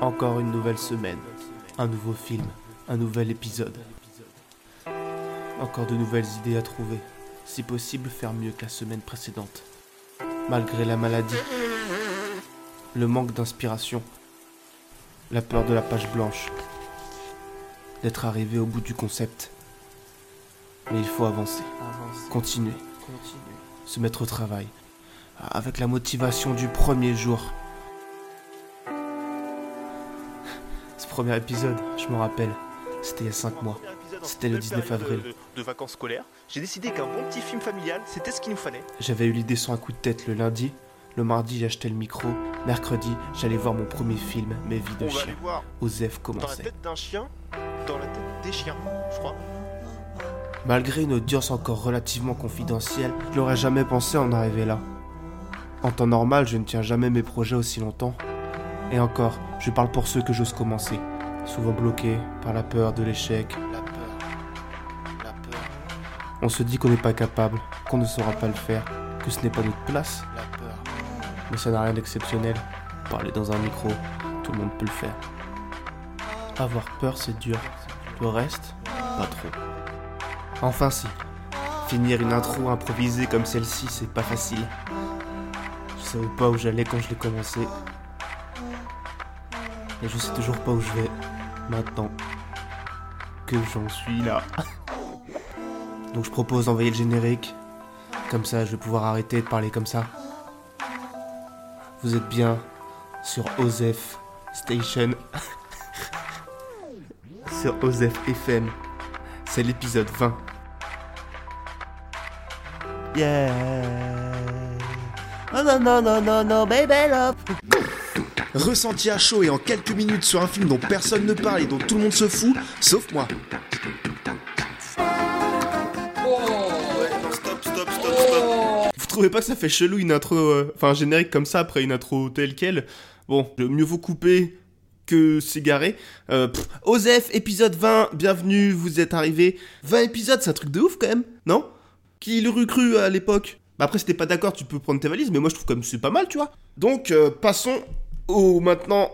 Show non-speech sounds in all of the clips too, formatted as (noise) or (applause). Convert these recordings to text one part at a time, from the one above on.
Encore une nouvelle semaine, un nouveau film, un nouvel épisode. Encore de nouvelles idées à trouver. Si possible, faire mieux que la semaine précédente. Malgré la maladie, le manque d'inspiration, la peur de la page blanche, d'être arrivé au bout du concept. Mais il faut avancer, continuer, se mettre au travail, avec la motivation du premier jour. Premier épisode, je me rappelle, c'était il y a 5 mois. C'était le 19 avril. De, vacances scolaires, j'ai décidé qu'un bon petit film familial, c'était ce qu'il nous fallait. J'avais eu l'idée sur un coup de tête le lundi. Le mardi, j'achetais le micro. Mercredi, j'allais voir mon premier film, Mes vies de On chien. Osef dans la commençait. tête d'un chien, dans la tête des chiens, je crois. Malgré une audience encore relativement confidentielle, je n'aurais jamais pensé en arriver là. En temps normal, je ne tiens jamais mes projets aussi longtemps. Et encore, je parle pour ceux que j'ose commencer, souvent bloqués par la peur de l'échec. La peur. La peur. On se dit qu'on n'est pas capable, qu'on ne saura pas le faire, que ce n'est pas notre place. La peur. Mais ça n'a rien d'exceptionnel. Parler dans un micro, tout le monde peut le faire. Avoir peur, c'est dur. Le reste, pas trop. Enfin si. Finir une intro improvisée comme celle-ci, c'est pas facile. Je savais pas où j'allais quand je l'ai commencé. Je sais toujours pas où je vais maintenant que j'en suis là. Donc je propose d'envoyer le générique. Comme ça, je vais pouvoir arrêter de parler comme ça. Vous êtes bien sur Osef Station. (laughs) sur Osef FM. C'est l'épisode 20. Yeah. Oh non, non, non, non, non, baby love. Ressenti à chaud et en quelques minutes sur un film dont personne ne parle et dont tout le monde se fout, sauf moi. Vous trouvez pas que ça fait chelou une intro, euh, enfin un générique comme ça après une intro telle quelle? Bon, mieux vaut couper que s'égarer. Euh, Osef, épisode 20, bienvenue, vous êtes arrivés. 20 épisodes, c'est un truc de ouf quand même, non? Qui l'aurait cru à l'époque? Bah après, si t'es pas d'accord, tu peux prendre tes valises, mais moi je trouve comme c'est pas mal, tu vois. Donc, euh, passons au maintenant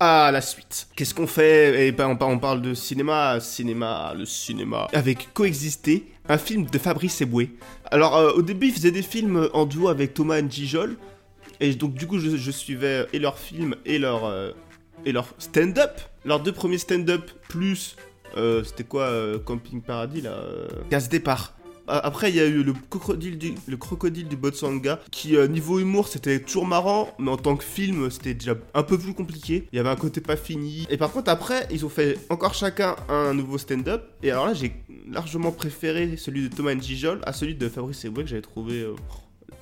à la suite. Qu'est-ce qu'on fait? Eh ben, on, par- on parle de cinéma, cinéma, le cinéma. Avec Coexister, un film de Fabrice Eboué. Alors, euh, au début, il faisait des films en duo avec Thomas Njijol. Et donc, du coup, je, suivais et leurs films et leur, euh, et leur stand-up. Leurs deux premiers stand-up, plus. euh, C'était quoi euh, Camping Paradis, là Casse Départ. Après, il y a eu le crocodile du, le qui, euh, niveau humour, c'était toujours marrant, mais en tant que film, c'était déjà un peu plus compliqué. Il y avait un côté pas fini. Et par contre, après, ils ont fait encore chacun un nouveau stand-up. Et alors là, j'ai largement préféré celui de Thomas Njijol à celui de Fabrice Eboué, que j'avais trouvé euh,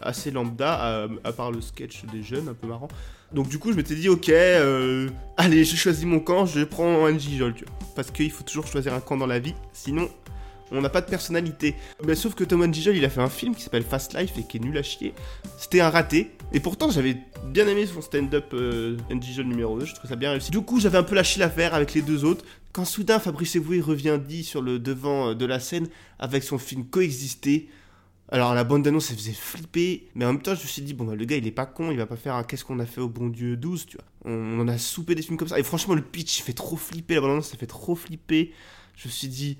assez lambda, à, part le sketch des jeunes, un peu marrant. Donc du coup, je m'étais dit, ok, euh, allez, j'ai choisi mon camp, je prends un Njijol, tu vois. Parce qu'il faut toujours choisir un camp dans la vie, sinon on n'a pas de personnalité. Mais sauf que Thomas Njijol, il a fait un film qui s'appelle Fast Life et qui est nul à chier. C'était un raté. Et pourtant, j'avais bien aimé son stand-up euh, Njijol numéro 2, je trouvais ça bien réussi. Du coup, j'avais un peu lâché l'affaire avec les deux autres. Quand soudain, Fabrice Eboué revient dit sur le devant euh, de la scène avec son film Coexister. Alors la bande d'annonce, elle faisait flipper, mais en même temps, je me suis dit, bon, bah, le gars, il est pas con, il va pas faire un Qu'est-ce qu'on a fait au bon Dieu 12, tu vois. On, en a soupé des films comme ça. Et franchement, le pitch, fait trop flipper, la bande annonce, ça fait trop flipper. Je me suis dit,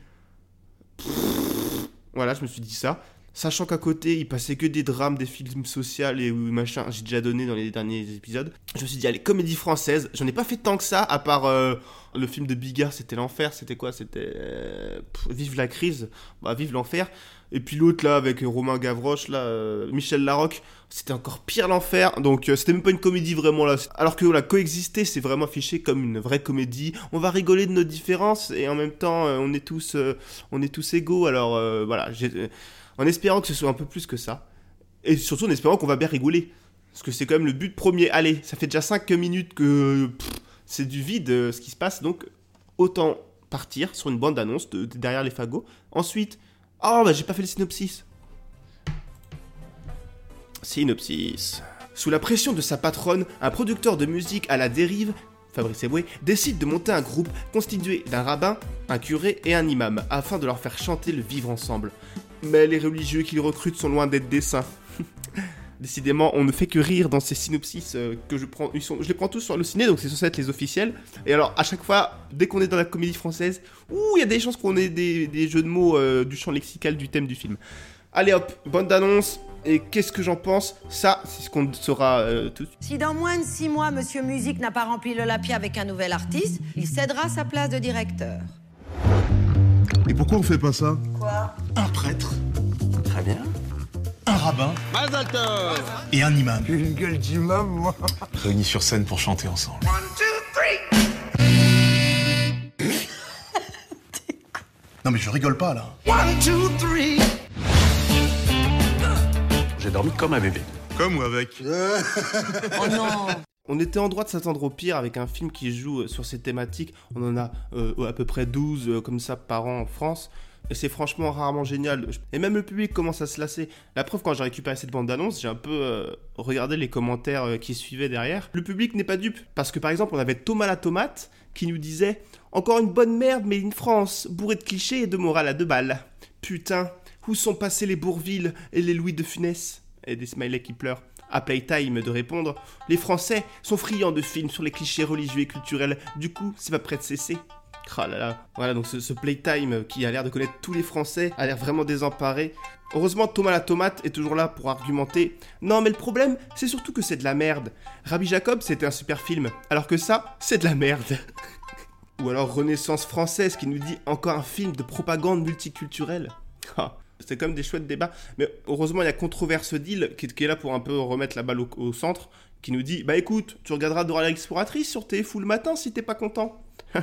voilà, je me suis dit ça. Sachant qu'à côté, il passait que des drames, des films sociaux et machin, j'ai déjà donné dans les derniers épisodes. Je me suis dit, allez, comédie française. J'en ai pas fait tant que ça, à part euh, le film de Bigard, c'était l'enfer. C'était quoi C'était euh, Vive la crise. Bah, vive l'enfer. Et puis l'autre, là, avec Romain Gavroche, là, euh, Michel Larocque, c'était encore pire l'enfer. Donc, c'était même pas une comédie vraiment là. Alors que la coexister, c'est vraiment affiché comme une vraie comédie. On va rigoler de nos différences et en même temps, on est tous, on est tous égaux. Alors, voilà. j'ai- en espérant que ce soit un peu plus que ça. Et surtout en espérant qu'on va bien rigoler. Parce que c'est quand même le but premier. Allez, ça fait déjà 5 minutes que c'est du vide euh, ce qui se passe. Donc, autant partir sur une bande d'annonce de, de derrière les fagots. Ensuite, oh bah j'ai pas fait le synopsis. Synopsis. Sous la pression de sa patronne, un producteur de musique à la dérive, Fabrice Eboué, décide de monter un groupe constitué d'un rabbin, un curé et un imam, afin de leur faire chanter le vivre ensemble. Mais les religieux qu'il recrute sont loin d'être des saints. (laughs) Décidément, on ne fait que rire dans ces synopsis euh, que je prends. Je les prends tous sur le ciné, donc c'est censé être les officiels. Et alors, à chaque fois, dès qu'on est dans la comédie française, ouh, il y a des chances qu'on ait des, jeux de mots euh, du champ lexical du thème du film. Allez hop, bonne d'annonce. Et qu'est-ce que j'en pense? Ça, c'est ce qu'on saura euh, tout de suite. Si dans moins de six mois, Monsieur Musique n'a pas rempli le lapis avec un nouvel artiste, il cédera sa place de directeur. Et pourquoi on fait pas ça Quoi Un prêtre, Très bien. un rabbin et un imam. Une gueule d'imam, moi. Réunis sur scène pour chanter ensemble. non mais je rigole pas là. J'ai dormi comme un bébé. Comme ou avec (laughs) Oh non On était en droit de s'attendre au pire avec un film qui joue euh, sur ces thématiques. On en a euh, à peu près 12 euh, comme ça par an en France. Et c'est franchement rarement génial. Et même le public commence à se lasser. La preuve, quand j'ai récupéré cette bande-annonce, j'ai un peu regardé les commentaires qui suivaient derrière. Le public n'est pas dupe. Parce que par exemple, on avait Thomas la Tomate qui nous disait Encore une bonne merde, mais une France bourrée de clichés et de morale à deux balles. Putain, où sont passés les Bourville et les Louis de Funès? Et des smileys qui pleurent. À Playtime de répondre Les Français sont friands de films sur les clichés religieux et culturels. Du coup, c'est pas prêt de cesser. Oh là là. Voilà, donc ce, Playtime qui a l'air de connaître tous les Français, a l'air vraiment désemparé. Heureusement, Thomas la Tomate est toujours là pour argumenter. Non, mais le problème, c'est surtout que c'est de la merde. Rabbi Jacob, c'était un super film, alors que ça, c'est de la merde. (laughs) Ou alors Renaissance française qui nous dit encore un film de propagande multiculturelle. Ah, c'est comme des chouettes débats. Mais heureusement, il y a Controverse Deal qui, est là pour un peu remettre la balle au, centre, qui nous dit Bah écoute, tu regarderas Dora l'exploratrice sur TF le matin si t'es pas content. (laughs)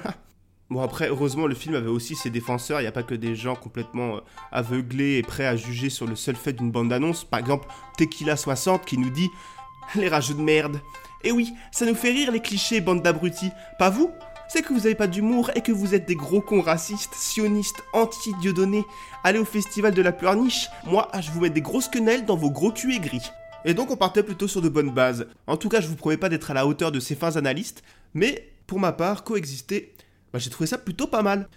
Bon après, heureusement, le film avait aussi ses défenseurs, il n'y a pas que des gens complètement euh, aveuglés et prêts à juger sur le seul fait d'une bande-annonce. Par exemple, Tequila60 qui nous dit « Les rageux de merde !» Et oui, ça nous fait rire les clichés, bande d'abrutis. Pas vous? C'est que vous avez pas d'humour et que vous êtes des gros cons racistes, sionistes, anti-dieudonnés. Allez au festival de la pleurniche, moi, je vous mets des grosses quenelles dans vos gros culs aigris. Et donc on partait plutôt sur de bonnes bases. En tout cas, je vous promets pas d'être à la hauteur de ces fins analystes, mais pour ma part, coexister bah, j'ai trouvé ça plutôt pas mal.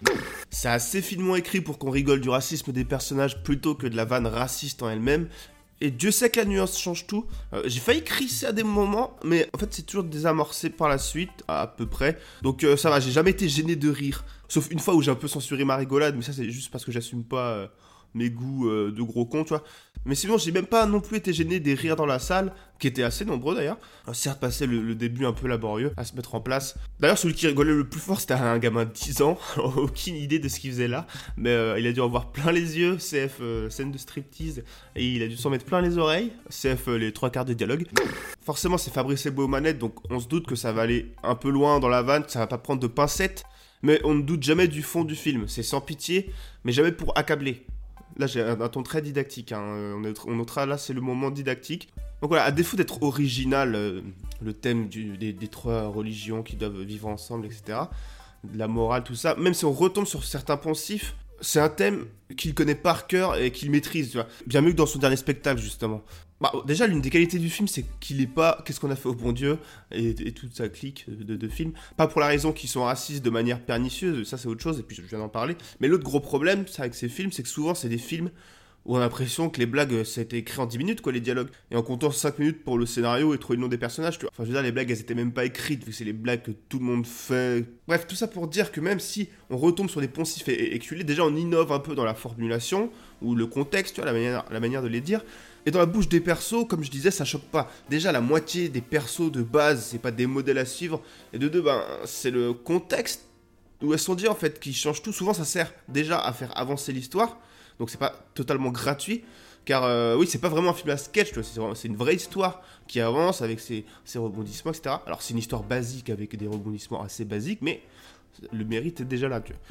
C'est assez finement écrit pour qu'on rigole du racisme des personnages plutôt que de la vanne raciste en elle-même. Et Dieu sait que la nuance change tout. Euh, j'ai failli crisser à des moments, mais en fait c'est toujours désamorcé par la suite, à peu près. Donc euh, ça va, j'ai jamais été gêné de rire. Sauf une fois où j'ai un peu censuré ma rigolade, mais ça c'est juste parce que j'assume pas euh, mes goûts de gros con, tu vois. Mais sinon, j'ai même pas non plus été gêné des rires dans la salle, qui étaient assez nombreux d'ailleurs. Euh, Certes, passé le, début un peu laborieux à se mettre en place. D'ailleurs, celui qui rigolait le plus fort, c'était un gamin de 10 ans. (laughs) Aucune idée de ce qu'il faisait là. Mais euh, il a dû en voir plein les yeux. CF, euh, scène de striptease. Et il a dû s'en mettre plein les oreilles. CF, les trois quarts de dialogue. Forcément, c'est Fabrice manettes, donc on se doute que ça va aller un peu loin dans la vanne, ça va pas prendre de pincettes. Mais on ne doute jamais du fond du film. C'est sans pitié, mais jamais pour accabler. Là, j'ai un, ton très didactique. hein. Euh, On, est- notera là, c'est le moment didactique. Donc voilà, à défaut d'être original, euh, le thème des, trois religions qui doivent vivre ensemble, etc., la morale, tout ça, même si on retombe sur certains poncifs, c'est un thème qu'il connaît par cœur et qu'il maîtrise, tu vois. Bien mieux que dans son dernier spectacle, justement. Bah, déjà, l'une des qualités du film, c'est qu'il est pas Qu'est-ce qu'on a fait au bon Dieu et, et toute sa clique de, de films. Pas pour la raison qu'ils sont racistes de manière pernicieuse, ça c'est autre chose, et puis je viens d'en parler. Mais l'autre gros problème avec ces films, c'est que souvent c'est des films où on a l'impression que les blagues, ça a été écrit en 10 minutes, quoi, les dialogues. Et en comptant 5 minutes pour le scénario et trouver le nom des personnages, tu vois. Enfin, je veux dire, les blagues, elles étaient même pas écrites, vu que c'est les blagues que tout le monde fait. Bref, tout ça pour dire que même si on retombe sur des poncifs é- éculés, déjà on innove un peu dans la formulation, ou le contexte, tu vois, la manière de les dire. Et dans la bouche des persos, comme je disais, ça choque pas. Déjà, la moitié des persos de base, c'est pas des modèles à suivre. Et de deux, ben, c'est le contexte où elles sont dit en fait qui change tout. Souvent, ça sert déjà à faire avancer l'histoire. Donc, c'est pas totalement gratuit. Car euh, oui, c'est pas vraiment un film à sketch, c'est une vraie histoire qui avance avec ses, ses rebondissements, etc. Alors, c'est une histoire basique avec des rebondissements assez basiques, mais le mérite est déjà là, tu vois.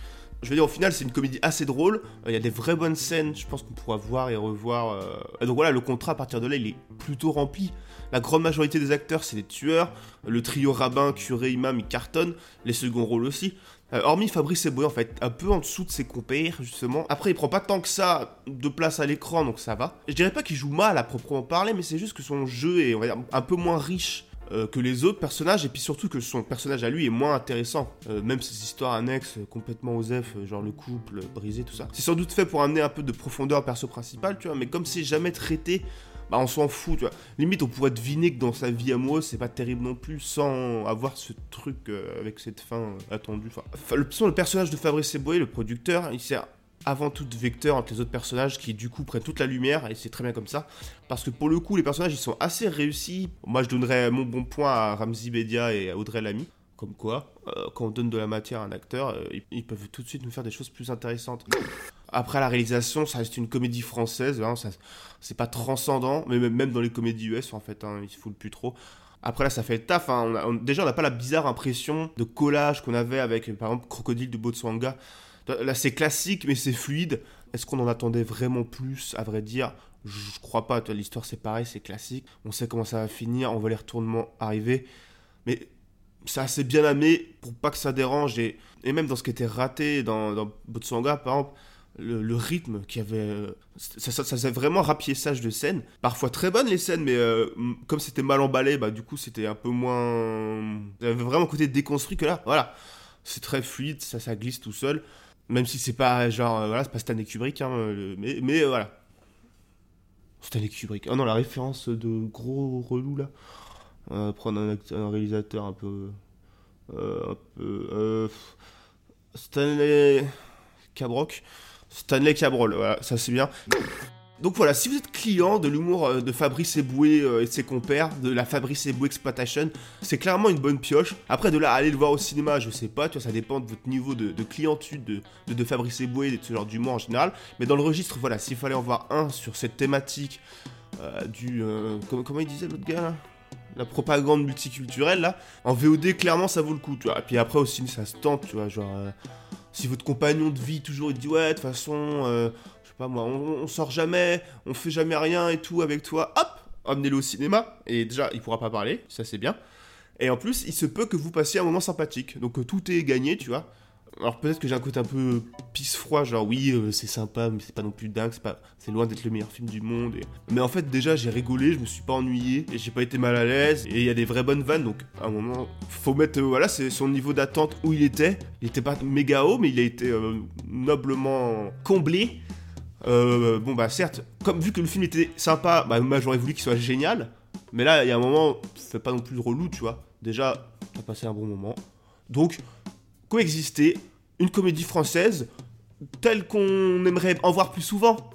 Je veux dire, au final, c'est une comédie assez drôle. Euh, Il y a des vraies bonnes scènes, je pense qu'on pourra voir et revoir. euh. Et donc voilà, le contrat à partir de là, il est plutôt rempli. La grande majorité des acteurs, c'est des tueurs. Le trio rabbin, curé, imam, il cartonne. Les seconds rôles aussi. Euh, hormis Fabrice Eboué, en fait, un peu en dessous de ses compères, justement. Après, il prend pas tant que ça de place à l'écran, donc ça va. Je dirais pas qu'il joue mal à proprement parler, mais c'est juste que son jeu est, on va dire, un peu moins riche euh, que les autres personnages, et puis surtout que son personnage à lui est moins intéressant. Euh, même ces histoires annexes euh, complètement osef, euh, genre le couple brisé, tout ça. C'est sans doute fait pour amener un peu de profondeur au perso principal, tu vois, mais comme c'est jamais traité, bah on s'en fout, tu vois. Limite, on pourrait deviner que dans sa vie amoureuse, c'est pas terrible non plus, sans avoir ce truc avec cette fin attendue. Enfin, le, le personnage de Fabrice Eboué, le producteur, il sert avant tout vecteur entre les autres personnages qui du coup prennent toute la lumière et c'est très bien comme ça parce que pour le coup les personnages ils sont assez réussis moi je donnerais mon bon point à Ramzi Bedia et à Audrey Lamy comme quoi euh, quand on donne de la matière à un acteur euh, ils, peuvent tout de suite nous faire des choses plus intéressantes (coughs) après la réalisation ça reste une comédie française hein, c'est pas transcendant mais même, dans les comédies US en fait hein, ils se foutent plus trop après là, ça fait le taf. hein. On- déjà, on n'a pas la bizarre impression de collage qu'on avait avec, par exemple, Crocodile de Botswanga. Là, c'est classique, mais c'est fluide. Est-ce qu'on en attendait vraiment plus, à vrai dire? Je crois pas. L'histoire, c'est pareil, c'est classique. On sait comment ça va finir, on voit les retournements arriver. Mais c'est assez bien amené pour pas que ça dérange. Et, et même dans ce qui était raté dans, dans par exemple, le, rythme qui avait. euh, Ça, ça, ça faisait vraiment rapiessage de scènes. Parfois très bonnes les scènes, mais euh, comme c'était mal emballé, bah du coup c'était un peu moins. Y avait vraiment un côté déconstruit que là. Voilà. C'est très fluide, ça, ça glisse tout seul. Même si c'est pas genre. euh, voilà, c'est pas Stanley Kubrick, hein, le- mais, euh, voilà. Stanley Kubrick. Oh non, la référence de gros relou là. Euh, prendre un, acteur- un réalisateur un peu. euh, un peu. euh, Stanley. Cabroc. Stanley Cabrol, voilà, ça c'est bien. Donc voilà, si vous êtes client de l'humour euh, de Fabrice Eboué euh, et de ses compères, de la Fabrice Eboué Exploitation, c'est clairement une bonne pioche. Après, de là aller le voir au cinéma, je sais pas, tu vois, ça dépend de votre niveau de, de clientude de, Fabrice Eboué et de ce genre d'humour en général. Mais dans le registre, voilà, s'il fallait en voir un sur cette thématique euh, du. comment, il disait l'autre gars là? La propagande multiculturelle là, en VOD clairement ça vaut le coup, tu vois. Et puis après au ciné ça se tente, tu vois, genre si votre compagnon de vie toujours il dit ouais de toute façon moi, on, sort jamais, on fait jamais rien et tout avec toi, hop, amenez-le au cinéma et déjà il pourra pas parler, ça c'est bien. Et en plus, il se peut que vous passiez un moment sympathique. Donc euh, tout est gagné, tu vois. Alors peut-être que j'ai un côté un peu pisse froid, genre oui, euh, c'est sympa, mais c'est pas non plus dingue, c'est pas, c'est loin d'être le meilleur film du monde. Mais en fait, déjà, j'ai rigolé, je me suis pas ennuyé, et j'ai pas été mal à l'aise, et il y a des vraies bonnes vannes, donc à un moment, faut mettre, euh, voilà, c'est son niveau d'attente où il était. Il était pas méga haut, mais il a été noblement comblé. Euh, bon bah certes, comme vu que le film était sympa, bah moi j'aurais voulu qu'il soit génial, mais là il y a un moment, c'est pas non plus relou, tu vois. Déjà, t'as passé un bon moment. Donc, coexister, une comédie française, telle qu'on aimerait en voir plus souvent.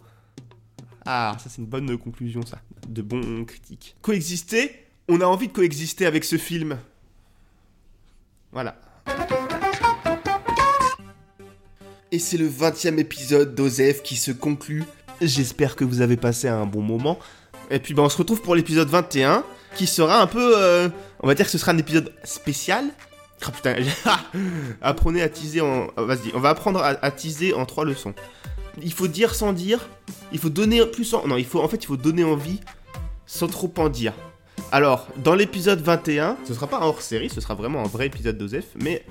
Ah, ça c'est une bonne conclusion ça, de bons critiques. Coexister, on a envie de coexister avec ce film. Voilà. Et c'est le 20 e épisode d'Osef qui se conclut. J'espère que vous avez passé un bon moment. Et puis bah, on se retrouve pour l'épisode 21, qui sera un peu... euh, on va dire que ce sera un épisode spécial. Oh putain, (laughs) apprenez à teaser en... ah, Vas-y, on va apprendre à, teaser en trois leçons. Il faut dire sans dire, il faut donner plus en... Non, il faut, en fait, il faut donner envie sans trop en dire. Alors, dans l'épisode 21, ce sera pas un hors-série, ce sera vraiment un vrai épisode d'Osef, mais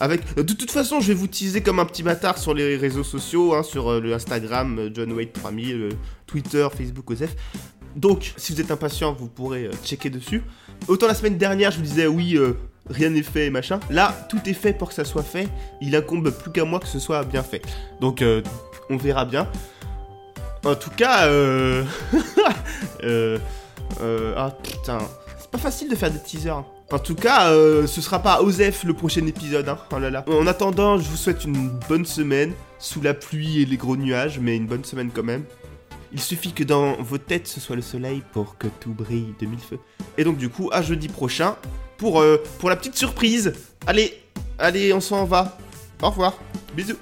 avec... De toute façon, je vais vous teaser comme un petit bâtard sur les réseaux sociaux, hein, sur euh, le Instagram, euh, John Wade 3000, euh, Twitter, Facebook, Osef. Donc, si vous êtes impatient, vous pourrez euh, checker dessus. Autant la semaine dernière, je vous disais, oui, euh, rien n'est fait machin. Là, tout est fait pour que ça soit fait. Il incombe plus qu'à moi que ce soit bien fait. Donc, euh, on verra bien. En tout cas, euh... (laughs) euh... euh, Ah, putain. C'est pas facile de faire des teasers. hein. En tout cas, euh, ce sera pas Osef le prochain épisode. Hein. Oh. En attendant, je vous souhaite une bonne semaine sous la pluie et les gros nuages, mais une bonne semaine quand même. Il suffit que dans vos têtes ce soit le soleil pour que tout brille de mille feux. Et donc du coup, à jeudi prochain pour, euh, pour la petite surprise. Allez, allez, on s'en va. Au revoir. Bisous.